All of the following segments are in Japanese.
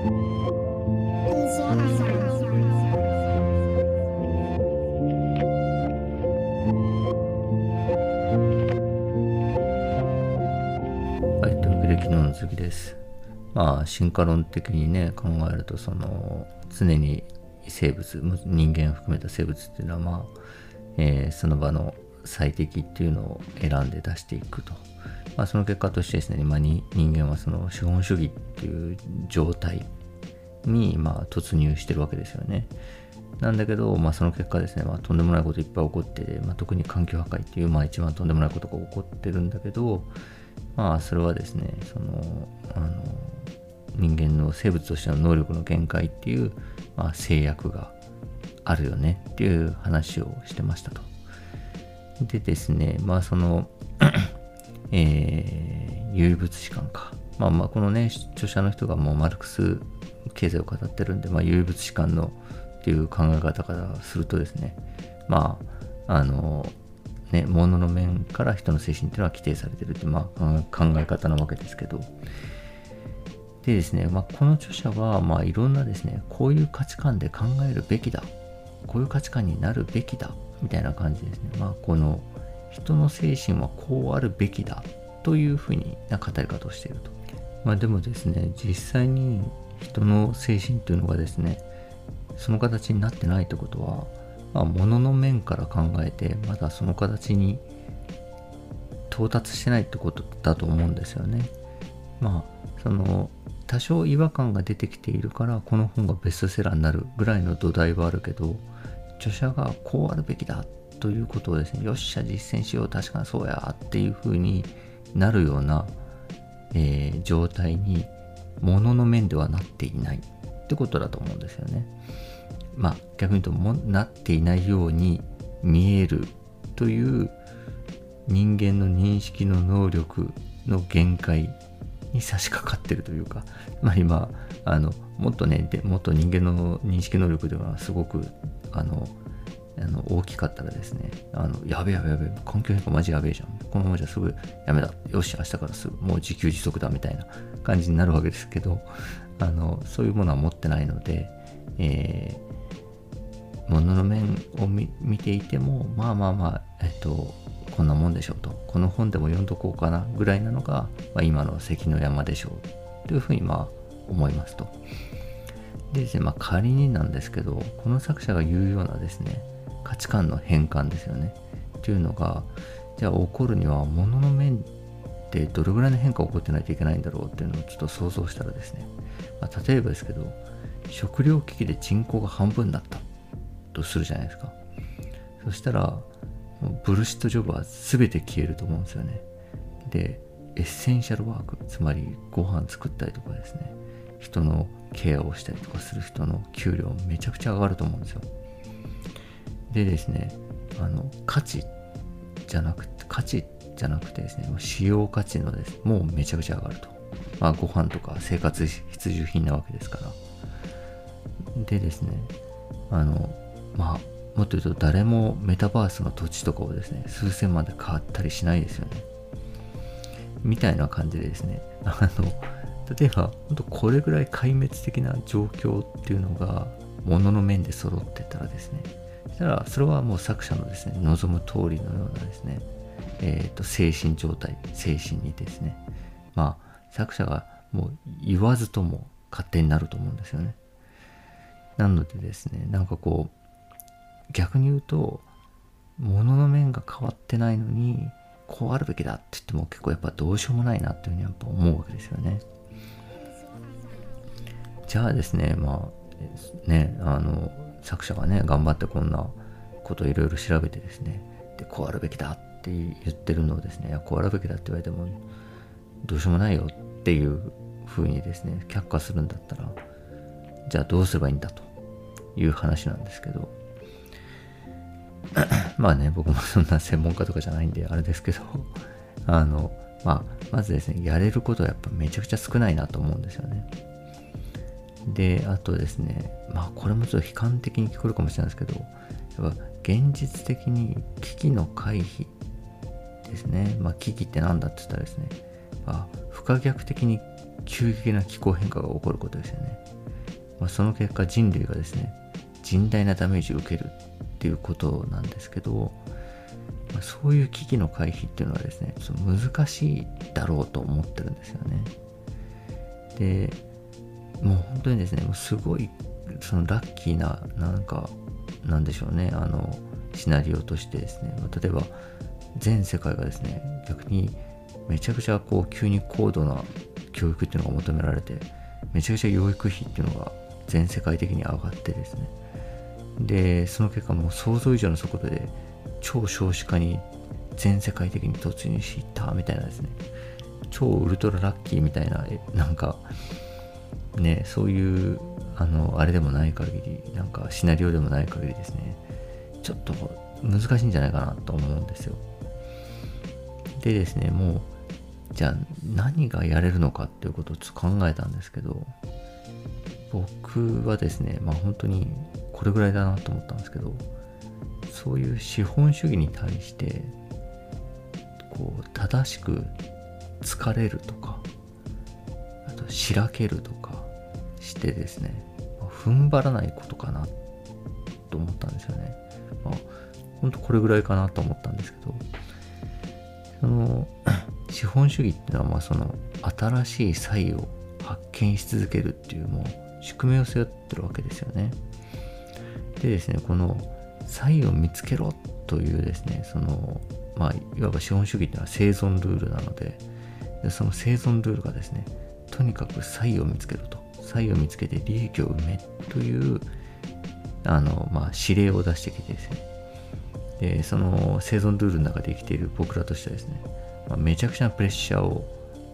はいというわけで昨日の続きです。まあ進化論的にね考えるとその常に生物人間を含めた生物っていうのはまあ、えーその場の最適っていうのを選んで出していくと、まあ、その結果としてですね、まあ、に人間はその資本主義っていう状態にまあ突入してるわけですよね。なんだけど、まあ、その結果ですね、まあ、とんでもないこといっぱい起こってて、まあ、特に環境破壊っていう、まあ、一番とんでもないことが起こってるんだけど、まあ、それはですね、その、あの、人間の生物としての能力の限界っていう、まあ、制約があるよねっていう話をしてましたと。でですね、まあ、その、えー、有物史観か。まあまあ、このね、著者の人がもうマルクス経済を語ってるんで、まあ、有物史観のっていう考え方からするとですね、まあ、あの、ね、物の面から人の精神っていうのは規定されてるって、まあ、考え方なわけですけど、でですね、まあ、この著者は、まあ、いろんなですね、こういう価値観で考えるべきだ、こういう価値観になるべきだ、みたいな感じですね。まあ、この人の精神はこうあるべきだ、というふうにな語り方をしていると。まあ、でもですね、実際に人の精神というのがですね、その形になってないってことは、まあ、物の面から考えて、まだその形に到達してないってことだと思うんですよね。まあ、その、多少違和感が出てきているから、この本がベストセラーになるぐらいの土台はあるけど、著者がこうあるべきだということをですね、よっしゃ、実践しよう、確かにそうやっていう風になるような、えー状態に、物の面ではなっていないってことだと思うんですよね。まあ逆に言うともなっていないように見えるという人間の認識の能力の限界に差し掛かってるというか、まあ今、あの、もっとね、でもっと人間の認識能力ではすごく、あの、あの大きかったらですね、あの、やべやべやべ、環境変化マジやべえじゃん。このままじゃすぐやめだ。よし、明日からすぐ、もう自給自足だみたいな感じになるわけですけど、あの、そういうものは持ってないので、えー物の面を見見ていてもまあまあまあえっとこんなもんでしょうとこの本でも読んどこうかなぐらいなのが、まあ、今の関の山でしょうというふうにまあ思いますとでですねまあ仮になんですけどこの作者が言うようなですね価値観の変換ですよねっていうのがじゃあ起こるには物の面でどれぐらいの変化が起こってないといけないんだろうっていうのをちょっと想像したらですね、まあ、例えばですけど食糧危機で人口が半分になったとするじゃないですか。そしたら、ブルシットジョブは全て消えると思うんですよね。で、エッセンシャルワーク、つまりご飯作ったりとかですね、人のケアをしたりとかする人の給料めちゃくちゃ上がると思うんですよ。でですね、あの、価値じゃなくて、価値じゃなくてですね、使用価値のです、もうめちゃくちゃ上がると。まあ、ご飯とか生活必需品なわけですから。でですね、あの、まあ、もっと言うと誰もメタバースの土地とかをですね、数千万で買ったりしないですよね。みたいな感じでですね、あの、例えば、本当これぐらい壊滅的な状況っていうのが、物の面で揃ってたらですね、そしたら、それはもう作者のですね、望む通りのようなですね、えっ、と、精神状態、精神にですね、まあ、作者がもう言わずとも勝手になると思うんですよね。なのでですね、なんかこう、逆に言うと、物の面が変わってないのに、こうあるべきだって言っても結構やっぱどうしようもないなっていうふうにやっぱ思うわけですよね。じゃあですね、まあ、ね、あの、作者がね、頑張ってこんなこといろいろ調べてですね、で、こうあるべきだって言ってるのをですね、いやこうあるべきだって言われても、どうしようもないよっていうふうにですね、却下するんだったら、じゃあどうすればいいんだという話なんですけど、まあね、僕もそんな専門家とかじゃないんで、あれですけど、あの、まあ、まずですね、やれることはやっぱめちゃくちゃ少ないなと思うんですよね。で、あとですね、まあ、これもちょっと悲観的に聞こえるかもしれないですけど、やっぱ現実的に危機の回避ですね。まあ、危機って何だって言ったらですね、まあ、不可逆的に急激な気候変化が起こることですよね。まあ、その結果人類がですね甚大なダメージを受けるっていうことなんですけど、まあ、そういう危機の回避っていうのはですねちょっと難しいだろうと思ってるんですよね。でもう本当にですねもうすごいそのラッキーななんかなんでしょうねあのシナリオとしてですね。例えば全世界がですね逆にめちゃくちゃこう急に高度な教育っていうのが求められてめちゃくちゃ養育費っていうのが全世界的に上がってですね。でその結果もう想像以上の速度で超少子化に全世界的に突入していったみたいなですね。超ウルトララッキーみたいななんかねそういうあのあれでもない限りなんかシナリオでもない限りですね。ちょっと難しいんじゃないかなと思うんですよ。でですねもうじゃあ何がやれるのかっていうことをちょっと考えたんですけど僕はですねまあ本当にこれぐらいだなと思ったんですけどそういう資本主義に対してこう正しく疲れるとかあとしらけるとかしてですね踏ん張らないことかなと思ったんですよね。まあ、ほんとこれぐらいかなと思ったんですけどその 資本主義っていうのはまあその新しい差異を発見し続けるっていうもう宿命を背負ってるわけですよね。でですね、この差異を見つけろというですね、その、まあ、いわば資本主義っていうのは生存ルールなので、でその生存ルールがですね、とにかく差異を見つけると。差異を見つけて利益を生めという、あの、まあ、指令を出してきてですね、で、その生存ルールの中で生きている僕らとしてはですね、まあ、めちゃくちゃなプレッシャーを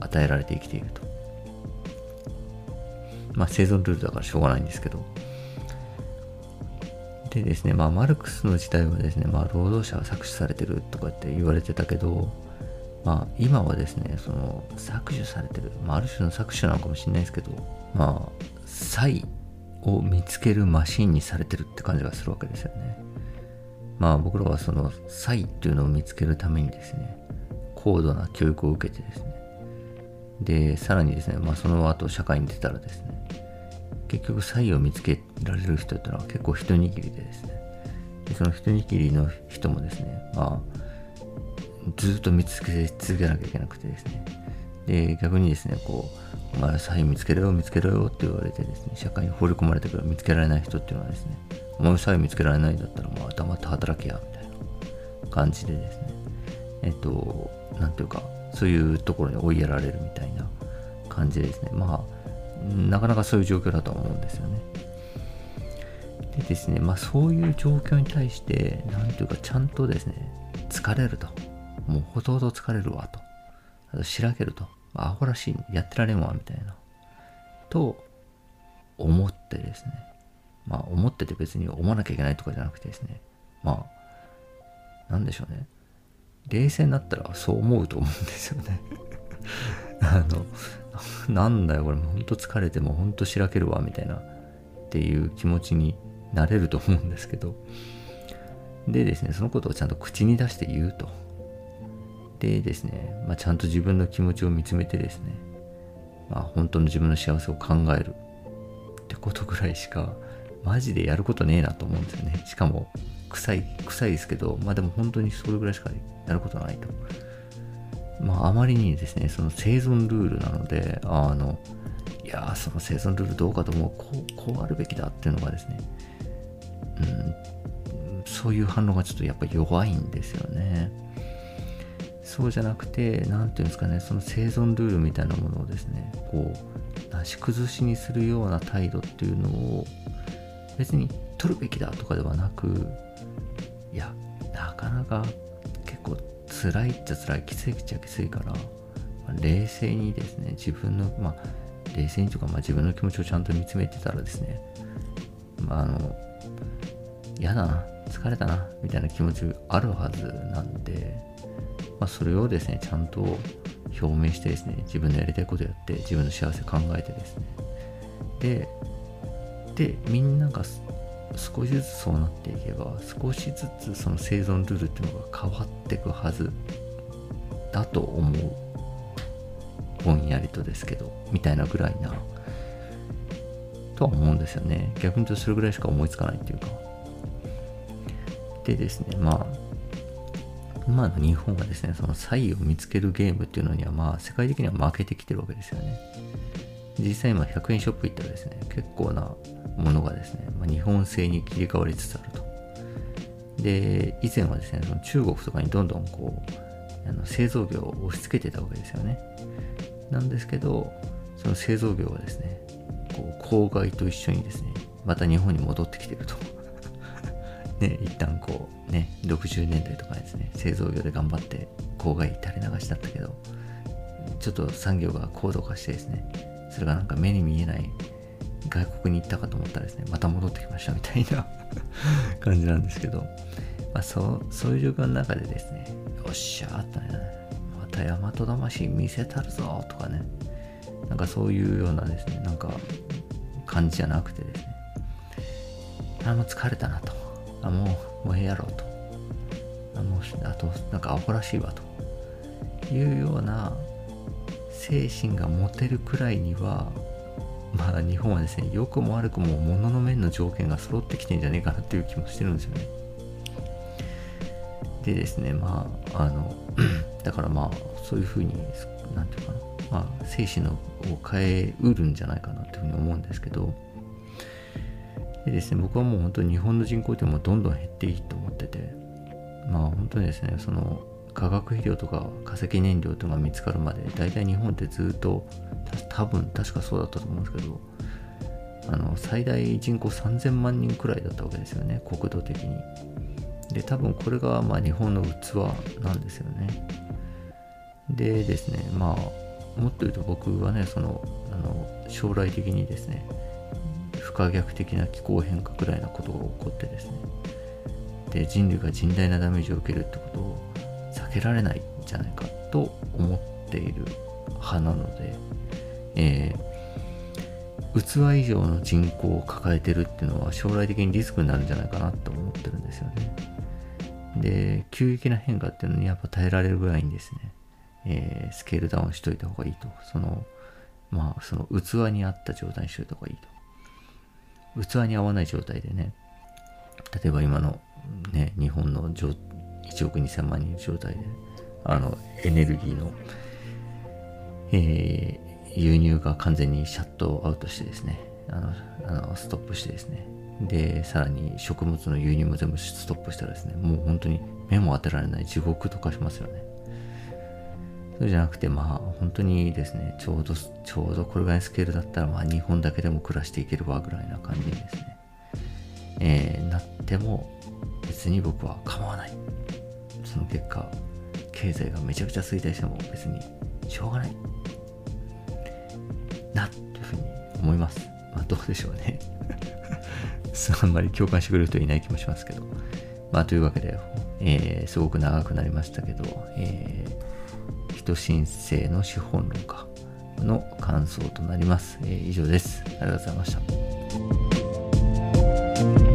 与えられて生きていると。まあ、生存ルールだからしょうがないんですけど、でですね、まあ、マルクスの時代はですね、まあ、労働者は搾取されてるとかって言われてたけど、まあ、今はですね、その、搾取されてる、まあ、ある種の搾取なのかもしれないですけど、まあ、才を見つけるマシンにされてるって感じがするわけですよね。まあ、僕らはその、才っていうのを見つけるためにですね、高度な教育を受けてですね、で、さらにですね、まあ、その後社会に出たらですね、結局差異を見つけられる人っていうのは結構一握りでですねでその一握りの人もですねまあずっと見つけ続けなきゃいけなくてですねで逆にですねこうお前差異見つけろよ見つけろよって言われてですね社会に放り込まれてから見つけられない人っていうのはですねお前差異見つけられないんだったらまあ黙って働けやみたいな感じでですねえっとなんていうかそういうところに追いやられるみたいな感じでですねまあなかなかそういう状況だとは思うんですよね。でですね、まあそういう状況に対して、なんていうかちゃんとですね、疲れると。もうほとほと疲れるわと。あとしらけると。アホらしい、やってられんわ、みたいな。と思ってですね。まあ思ってて別に思わなきゃいけないとかじゃなくてですね。まあ、なんでしょうね。冷静になったらそう思うと思うんですよね。あの、なんだよこれほんと疲れてもうほんとしらけるわみたいなっていう気持ちになれると思うんですけどでですねそのことをちゃんと口に出して言うとでですね、まあ、ちゃんと自分の気持ちを見つめてですね、まあ、本当の自分の幸せを考える。ってことぐらいしかマジでやることねえなと思うんですよね。しかも臭い臭いですけどまあでも本当にそれぐらいしかやることないと。まあ、あまりにですね、その生存ルールなので、あの、いやその生存ルールどうかと思う、こう、こうあるべきだっていうのがですね、うん、そういう反応がちょっとやっぱ弱いんですよね。そうじゃなくて、なんていうんですかね、その生存ルールみたいなものをですね、こう、なし崩しにするような態度っていうのを、別に取るべきだとかではなく、いや、なかなか結構辛いっちゃ辛い、きついっちゃきついから、まあ、冷静にですね、自分の、まあ、冷静にとか、まあ、自分の気持ちをちゃんと見つめてたらですね、まあ、あの、嫌だな、疲れたな、みたいな気持ちあるはずなんで、まあ、それをですね、ちゃんと表明してですね、自分のやりたいことやって、自分の幸せ考えてですね、で、で、みんなが少しずつそうなっていけば少しずつその生存ルールっていうのが変わってくはずだと思うぼんやりとですけど、みたいなぐらいな、とは思うんですよね。逆に言うとそれぐらいしか思いつかないっていうか。でですね、まあ、今の日本はですね、その差異を見つけるゲームっていうのには、まあ、世界的には負けてきてるわけですよね。実際今100円ショップ行ったらですね、結構なものがですね、まあ、日本製に切り替わりつつあると。で、以前はですね、その中国とかにどんどんこう、あの製造業を押し付けてたわけですよね。なんですけど、その製造業はですね、こう郊外と一緒にですね、また日本に戻ってきてると。ね、一旦こう、ね、60年代とかですね、製造業で頑張って郊外垂れ流しだったけど、ちょっと産業が高度化してですね、それがなんか目に見えない外国に行ったかと思ったらですね、また戻ってきましたみたいな 感じなんですけど、まあ、そうそういう状況の中でですね、よっしゃーとね、また大和魂見せたるぞとかね、なんかそういうようなですね、なんか感じじゃなくてですね、あ、もう疲れたなと。あ、もう、もうええやろうと。あ、もう、あと、なんかアホらしいわと。いうような精神が持てるくらいには、まあ日本はですね、良くも悪くも物のの面の条件が揃ってきてんじゃねえかなっていう気もしてるんですよね。でですね、まあ、あの、だからまあ、そういうふうに、なんていうかな、まあ、精神のを変えうるんじゃないかなっていうふうに思うんですけど、でですね、僕はもう本当に日本の人口ってもうどんどん減っていいと思ってて、まあ本当にですね、その化学肥料とか化石燃料とか見つかるまで、大体日本ってずっと、多分確かそうだったと思うんですけど、あの最大人口3000万人くらいだったわけですよね、国土的に。で、多分これがまあ日本の器なんですよね。でですね、まあ、もっと言うと僕はね、その、あの将来的にですね、可逆的な気候変化くらいなことが起こってですね、で、人類が甚大なダメージを受けるってことを避けられないんじゃないかと思っている派なので、えー、器以上の人口を抱えてるっていうのは将来的にリスクになるんじゃないかなと思ってるんですよね。で、急激な変化っていうのにやっぱ耐えられるぐらいにですね、えー、スケールダウンしといた方がいいと。その、まあ、その器に合った状態にしといた方がいいと。器に合わない状態でね、例えば今のね、日本の1億2000万人の状態で、あの、エネルギーの、えー、輸入が完全にシャットアウトしてですね、あの、あのストップしてですね、で、さらに食物の輸入も全部ストップしたらですね、もう本当に目も当てられない地獄とかしますよね。そうじゃなくて、まあ、本当にですね、ちょうど、ちょうどこれぐらいのスケールだったら、まあ、日本だけでも暮らしていけるわぐらいな感じにですね、えー、なっても、別に僕は構わない。その結果、経済がめちゃくちゃ衰退しても別にしょうがない。な、というふうに思います。まあ、どうでしょうね。あんまり共感してくれる人いない気もしますけど。まあ、というわけで、えー、すごく長くなりましたけど、えー、人申請の資本論家の感想となります。えー、以上です。ありがとうございました。